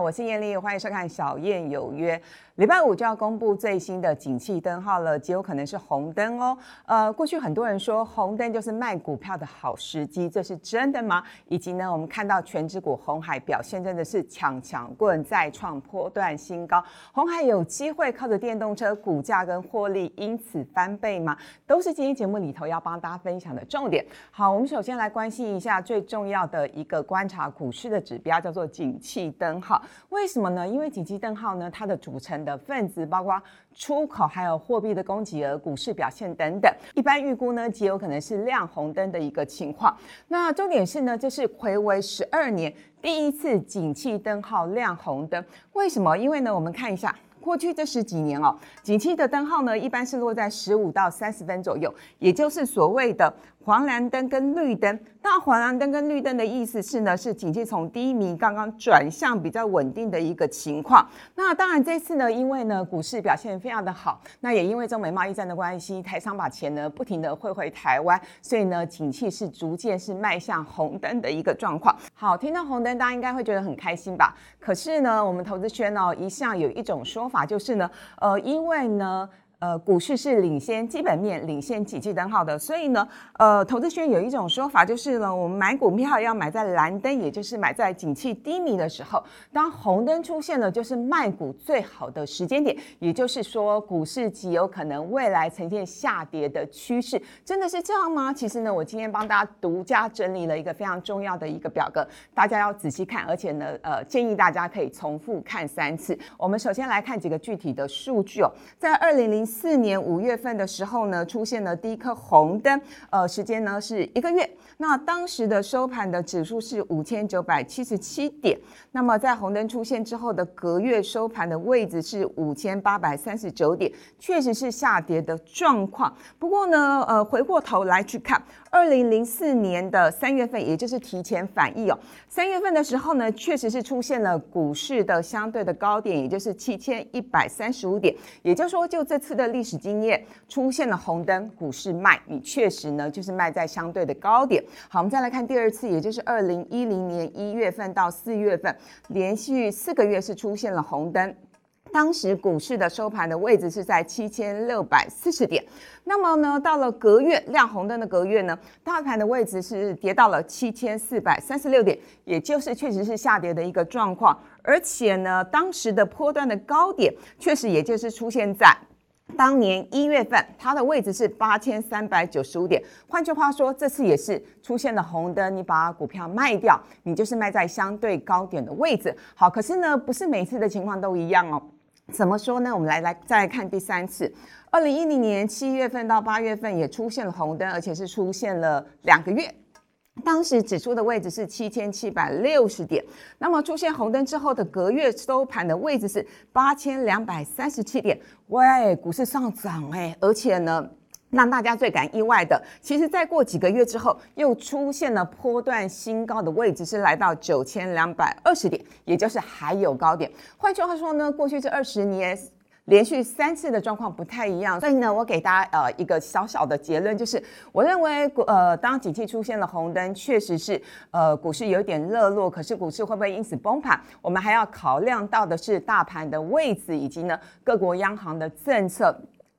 我是艳丽，欢迎收看《小燕有约》。礼拜五就要公布最新的景气灯号了，极有可能是红灯哦。呃，过去很多人说红灯就是卖股票的好时机，这是真的吗？以及呢，我们看到全指股红海表现真的是强强棍再创波段新高，红海有机会靠着电动车股价跟获利因此翻倍吗？都是今天节目里头要帮大家分享的重点。好，我们首先来关心一下最重要的一个观察股市的指标，叫做景气灯号。为什么呢？因为景气灯号呢，它的组成。的分子包括出口，还有货币的供给额、股市表现等等。一般预估呢，极有可能是亮红灯的一个情况。那重点是呢，这是回为十二年第一次景气灯号亮红灯。为什么？因为呢，我们看一下过去这十几年哦，景气的灯号呢，一般是落在十五到三十分左右，也就是所谓的。黄蓝灯跟绿灯，那黄蓝灯跟绿灯的意思是呢，是景气从低迷刚刚转向比较稳定的一个情况。那当然这次呢，因为呢股市表现非常的好，那也因为中美贸易战的关系，台商把钱呢不停的汇回台湾，所以呢景气是逐渐是迈向红灯的一个状况。好，听到红灯，大家应该会觉得很开心吧？可是呢，我们投资圈哦，一向有一种说法，就是呢，呃，因为呢。呃，股市是领先基本面、领先几季灯号的，所以呢，呃，投资圈有一种说法，就是呢，我们买股票要买在蓝灯，也就是买在景气低迷的时候。当红灯出现了，就是卖股最好的时间点。也就是说，股市极有可能未来呈现下跌的趋势，真的是这样吗？其实呢，我今天帮大家独家整理了一个非常重要的一个表格，大家要仔细看，而且呢，呃，建议大家可以重复看三次。我们首先来看几个具体的数据哦，在二零零。四年五月份的时候呢，出现了第一颗红灯，呃，时间呢是一个月。那当时的收盘的指数是五千九百七十七点。那么在红灯出现之后的隔月收盘的位置是五千八百三十九点，确实是下跌的状况。不过呢，呃，回过头来去看。二零零四年的三月份，也就是提前反应哦。三月份的时候呢，确实是出现了股市的相对的高点，也就是七千一百三十五点。也就是说，就这次的历史经验，出现了红灯，股市卖，你确实呢就是卖在相对的高点。好，我们再来看第二次，也就是二零一零年一月份到四月份，连续四个月是出现了红灯。当时股市的收盘的位置是在七千六百四十点，那么呢，到了隔月亮红灯的隔月呢，大盘的位置是跌到了七千四百三十六点，也就是确实是下跌的一个状况，而且呢，当时的波段的高点确实也就是出现在当年一月份，它的位置是八千三百九十五点。换句话说，这次也是出现了红灯，你把股票卖掉，你就是卖在相对高点的位置。好，可是呢，不是每次的情况都一样哦。怎么说呢？我们来来再来看第三次，二零一零年七月份到八月份也出现了红灯，而且是出现了两个月。当时指数的位置是七千七百六十点，那么出现红灯之后的隔月收盘的位置是八千两百三十七点。喂，股市上涨哎，而且呢。让大家最感意外的，其实再过几个月之后，又出现了波段新高的位置，是来到九千两百二十点，也就是还有高点。换句话说呢，过去这二十年连续三次的状况不太一样，所以呢，我给大家呃一个小小的结论，就是我认为呃当景气出现了红灯，确实是呃股市有点热络，可是股市会不会因此崩盘？我们还要考量到的是大盘的位置，以及呢各国央行的政策。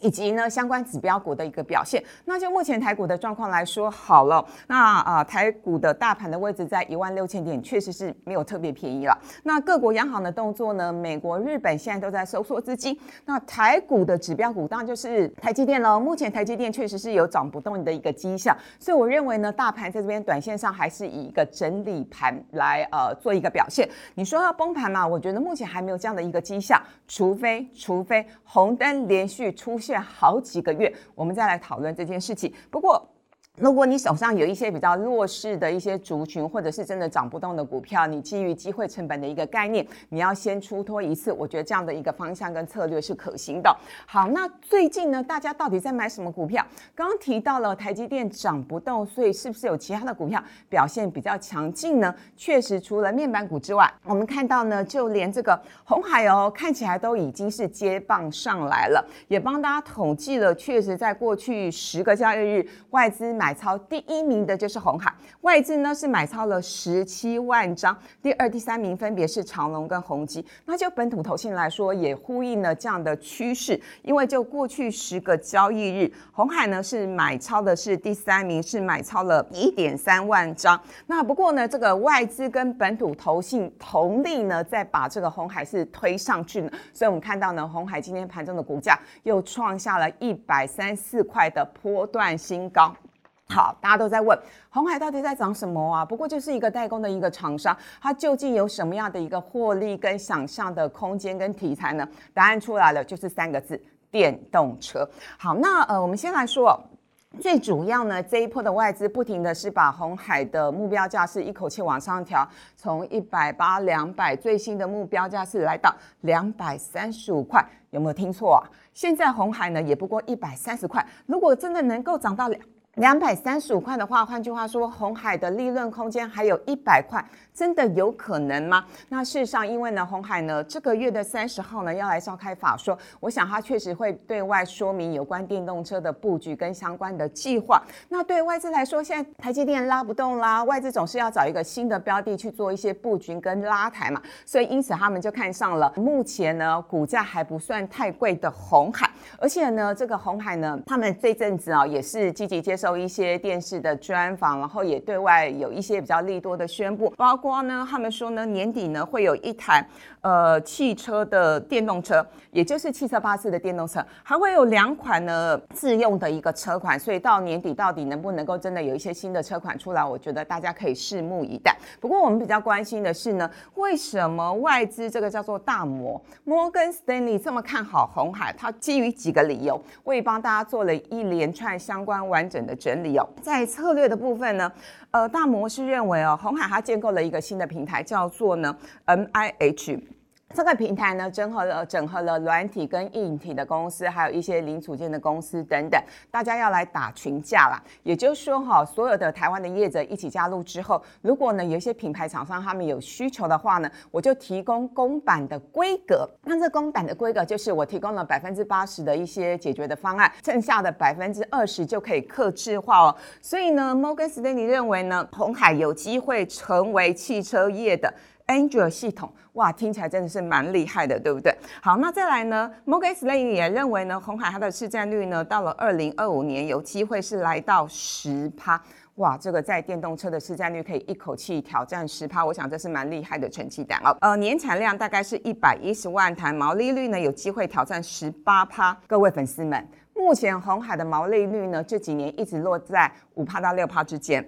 以及呢，相关指标股的一个表现。那就目前台股的状况来说，好了，那啊，台股的大盘的位置在一万六千点，确实是没有特别便宜了。那各国央行的动作呢？美国、日本现在都在收缩资金。那台股的指标股当然就是台积电了。目前台积电确实是有涨不动的一个迹象，所以我认为呢，大盘在这边短线上还是以一个整理盘来呃做一个表现。你说要崩盘嘛？我觉得目前还没有这样的一个迹象，除非除非红灯连续出现。好几个月，我们再来讨论这件事情。不过。如果你手上有一些比较弱势的一些族群，或者是真的涨不动的股票，你基于机会成本的一个概念，你要先出脱一次，我觉得这样的一个方向跟策略是可行的。好，那最近呢，大家到底在买什么股票？刚刚提到了台积电涨不动，所以是不是有其他的股票表现比较强劲呢？确实，除了面板股之外，我们看到呢，就连这个红海哦，看起来都已经是接棒上来了，也帮大家统计了，确实在过去十个交易日外资买。买超第一名的就是红海，外资呢是买超了十七万张，第二、第三名分别是长隆跟宏基。那就本土投信来说，也呼应了这样的趋势，因为就过去十个交易日，红海呢是买超的是第三名，是买超了一点三万张。那不过呢，这个外资跟本土投信同力呢，在把这个红海是推上去呢，所以我们看到呢，红海今天盘中的股价又创下了一百三四块的波段新高。好，大家都在问红海到底在涨什么啊？不过就是一个代工的一个厂商，它究竟有什么样的一个获利跟想象的空间跟题材呢？答案出来了，就是三个字：电动车。好，那呃，我们先来说。最主要呢，这一波的外资不停的是把红海的目标价是一口气往上调，从一百八两百，最新的目标价是来到两百三十五块，有没有听错啊？现在红海呢也不过一百三十块，如果真的能够涨到两。两百三十五块的话，换句话说，红海的利润空间还有一百块，真的有可能吗？那事实上，因为呢，红海呢这个月的三十号呢要来召开法说，我想他确实会对外说明有关电动车的布局跟相关的计划。那对外资来说，现在台积电拉不动啦，外资总是要找一个新的标的去做一些布局跟拉抬嘛，所以因此他们就看上了目前呢股价还不算太贵的红海，而且呢这个红海呢，他们这阵子啊也是积极接。受一些电视的专访，然后也对外有一些比较利多的宣布，包括呢，他们说呢，年底呢会有一台呃汽车的电动车，也就是汽车巴士的电动车，还会有两款呢自用的一个车款，所以到年底到底能不能够真的有一些新的车款出来，我觉得大家可以拭目以待。不过我们比较关心的是呢，为什么外资这个叫做大摩摩根斯丹利这么看好红海？它基于几个理由，我也帮大家做了一连串相关完整的。的整理哦，在策略的部分呢，呃，大摩是认为哦，红海它建构了一个新的平台，叫做呢 M I H。这个平台呢，整合了整合了软体跟硬体的公司，还有一些零组件的公司等等，大家要来打群架啦。也就是说，哈，所有的台湾的业者一起加入之后，如果呢有一些品牌厂商他们有需求的话呢，我就提供公版的规格。那这公版的规格就是我提供了百分之八十的一些解决的方案，剩下的百分之二十就可以克制化哦。所以呢，Morgan Stanley 认为呢，红海有机会成为汽车业的。Android 系统，哇，听起来真的是蛮厉害的，对不对？好，那再来呢？Morgan Stanley 也认为呢，红海它的市占率呢，到了二零二五年有机会是来到十趴，哇，这个在电动车的市占率可以一口气挑战十趴，我想这是蛮厉害的成绩单哦。呃，年产量大概是一百一十万台，毛利率呢有机会挑战十八趴。各位粉丝们，目前红海的毛利率呢这几年一直落在五趴到六趴之间。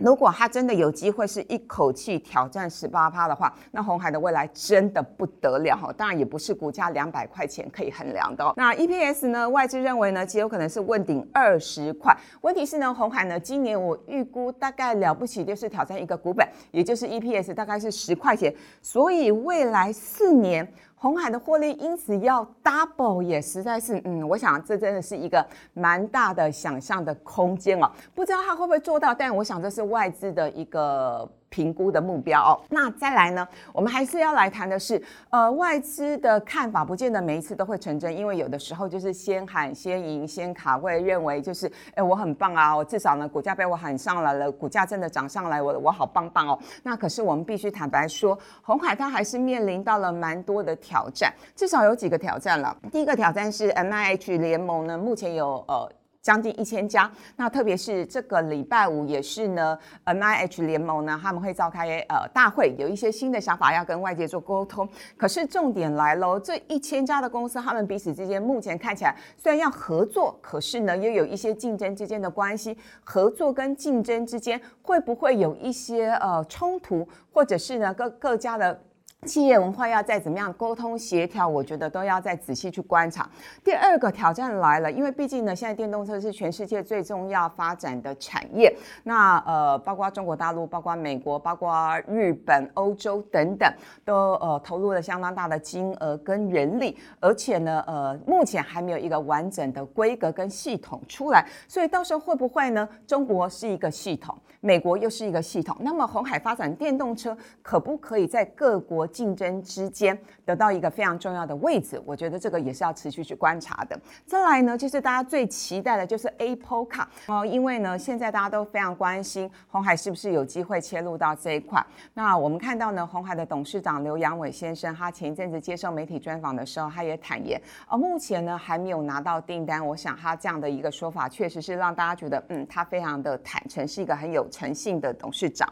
如果他真的有机会是一口气挑战十八趴的话，那红海的未来真的不得了哈！当然也不是股价两百块钱可以衡量的。那 EPS 呢？外资认为呢，极有可能是问鼎二十块。问题是呢，红海呢，今年我预估大概了不起就是挑战一个股本，也就是 EPS 大概是十块钱，所以未来四年。红海的获利因此要 double，也实在是，嗯，我想这真的是一个蛮大的想象的空间哦。不知道他会不会做到，但我想这是外资的一个。评估的目标哦，那再来呢？我们还是要来谈的是，呃，外资的看法不见得每一次都会成真，因为有的时候就是先喊先赢先卡位，认为就是，哎，我很棒啊，我至少呢股价被我喊上来了，股价真的涨上来，我我好棒棒哦。那可是我们必须坦白说，红海它还是面临到了蛮多的挑战，至少有几个挑战了。第一个挑战是 M I H 联盟呢，目前有呃。将近一千家，那特别是这个礼拜五也是呢，NIH 联盟呢，他们会召开呃大会，有一些新的想法要跟外界做沟通。可是重点来喽，这一千家的公司，他们彼此之间目前看起来虽然要合作，可是呢又有一些竞争之间的关系。合作跟竞争之间会不会有一些呃冲突，或者是呢各各家的？企业文化要再怎么样沟通协调，我觉得都要再仔细去观察。第二个挑战来了，因为毕竟呢，现在电动车是全世界最重要发展的产业。那呃，包括中国大陆、包括美国、包括日本、欧洲等等，都呃投入了相当大的金额跟人力，而且呢，呃，目前还没有一个完整的规格跟系统出来。所以到时候会不会呢？中国是一个系统，美国又是一个系统，那么红海发展电动车可不可以在各国？竞争之间得到一个非常重要的位置。我觉得这个也是要持续去观察的。再来呢，就是大家最期待的就是 Apple 卡哦，因为呢，现在大家都非常关心红海是不是有机会切入到这一块。那我们看到呢，红海的董事长刘阳伟先生，他前一阵子接受媒体专访的时候，他也坦言，呃，目前呢还没有拿到订单。我想他这样的一个说法，确实是让大家觉得，嗯，他非常的坦诚，是一个很有诚信的董事长。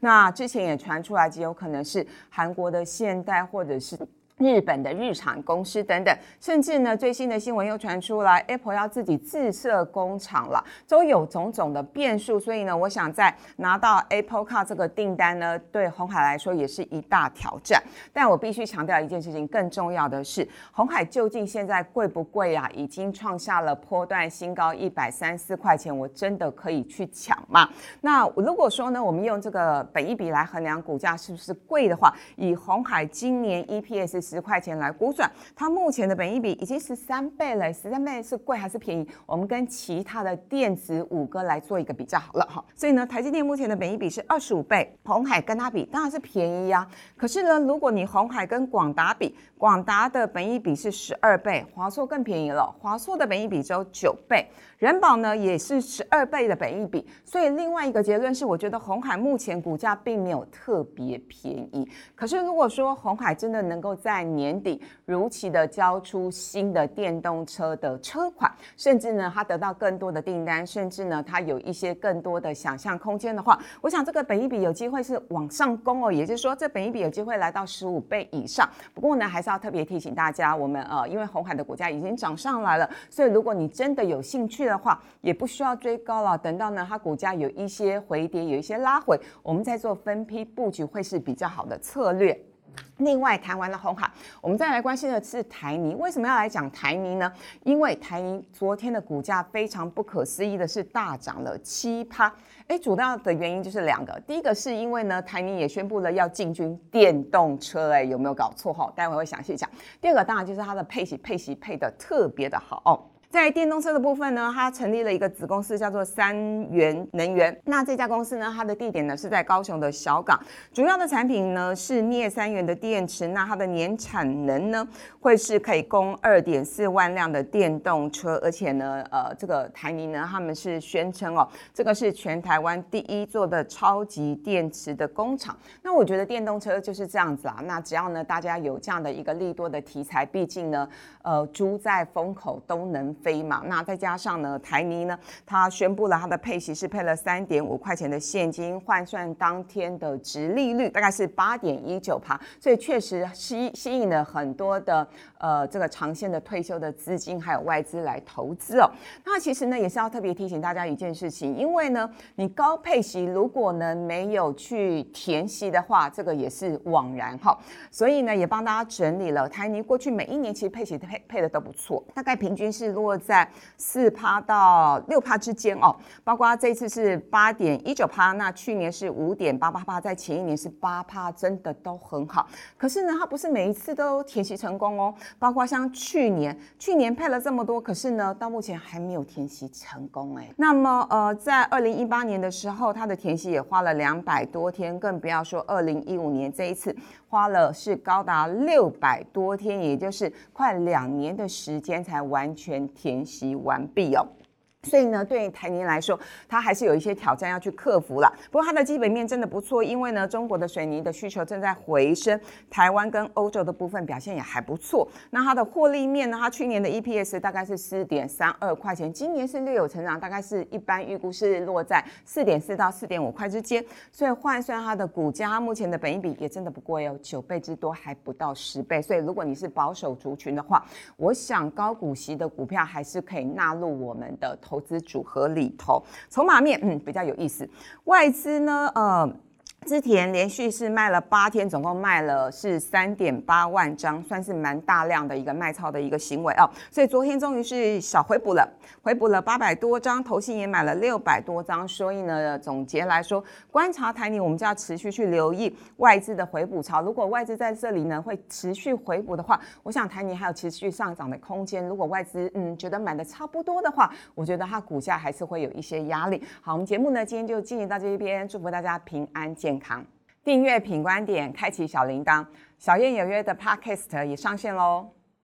那之前也传出来，极有可能是韩国的现代或者是。日本的日产公司等等，甚至呢，最新的新闻又传出来，Apple 要自己自设工厂了，都有种种的变数。所以呢，我想在拿到 Apple Car 这个订单呢，对红海来说也是一大挑战。但我必须强调一件事情，更重要的是，红海究竟现在贵不贵啊？已经创下了波段新高一百三四块钱，我真的可以去抢吗？那如果说呢，我们用这个本一比来衡量股价是不是贵的话，以红海今年 EPS。十块钱来估算，它目前的本益比已经十三倍了。十三倍是贵还是便宜？我们跟其他的电子五哥来做一个比较好了哈。所以呢，台积电目前的本益比是二十五倍，红海跟它比当然是便宜呀。可是呢，如果你红海跟广达比，广达的本益比是十二倍，华硕更便宜了，华硕的本益比只有九倍。人保呢也是十二倍的本益比，所以另外一个结论是，我觉得红海目前股价并没有特别便宜。可是如果说红海真的能够在年底如期的交出新的电动车的车款，甚至呢它得到更多的订单，甚至呢它有一些更多的想象空间的话，我想这个本益比有机会是往上攻哦，也就是说这本益比有机会来到十五倍以上。不过呢还是要特别提醒大家，我们呃因为红海的股价已经涨上来了，所以如果你真的有兴趣，的话也不需要追高了，等到呢它股价有一些回跌，有一些拉回，我们再做分批布局会是比较好的策略。另外谈完了红海，我们再来关心的是台泥。为什么要来讲台泥呢？因为台泥昨天的股价非常不可思议的是大涨了七趴。哎，主要的原因就是两个，第一个是因为呢台泥也宣布了要进军电动车，哎，有没有搞错哈？待会会详细讲。第二个当然就是它的配息配息配的特别的好。在电动车的部分呢，它成立了一个子公司，叫做三元能源。那这家公司呢，它的地点呢是在高雄的小港，主要的产品呢是镍三元的电池。那它的年产能呢，会是可以供二点四万辆的电动车。而且呢，呃，这个台泥呢，他们是宣称哦，这个是全台湾第一座的超级电池的工厂。那我觉得电动车就是这样子啊。那只要呢，大家有这样的一个利多的题材，毕竟呢，呃，猪在风口都能。飞嘛，那再加上呢，台泥呢，它宣布了它的配息是配了三点五块钱的现金，换算当天的值利率大概是八点一九趴，所以确实吸吸引了很多的呃这个长线的退休的资金还有外资来投资哦。那其实呢也是要特别提醒大家一件事情，因为呢你高配息如果呢没有去填息的话，这个也是枉然哈。所以呢也帮大家整理了台泥过去每一年其实配息配配的都不错，大概平均是如落在四趴到六趴之间哦，包括这次是八点一九趴，那去年是五点八八趴，在前一年是八趴，真的都很好。可是呢，它不是每一次都填息成功哦，包括像去年，去年配了这么多，可是呢，到目前还没有填息成功哎。那么呃，在二零一八年的时候，它的填息也花了两百多天，更不要说二零一五年这一次。花了是高达六百多天，也就是快两年的时间才完全填息完毕哦。所以呢，对于台泥来说，它还是有一些挑战要去克服了。不过它的基本面真的不错，因为呢，中国的水泥的需求正在回升，台湾跟欧洲的部分表现也还不错。那它的获利面呢，它去年的 EPS 大概是四点三二块钱，今年是略有成长，大概是一般预估是落在四点四到四点五块之间。所以换算它的股价，它目前的本益比也真的不贵哦，九倍之多，还不到十倍。所以如果你是保守族群的话，我想高股息的股票还是可以纳入我们的投。投资组合里头，筹码面嗯比较有意思，外资呢呃。之前连续是卖了八天，总共卖了是三点八万张，算是蛮大量的一个卖超的一个行为哦。所以昨天终于是小回补了，回补了八百多张，投信也买了六百多张。所以呢，总结来说，观察台泥，我们就要持续去留意外资的回补潮。如果外资在这里呢会持续回补的话，我想台泥还有持续上涨的空间。如果外资嗯觉得买的差不多的话，我觉得它股价还是会有一些压力。好，我们节目呢今天就进行到这一边，祝福大家平安健。订阅品观点，开启小铃铛。小燕有约的 Podcast 也上线喽。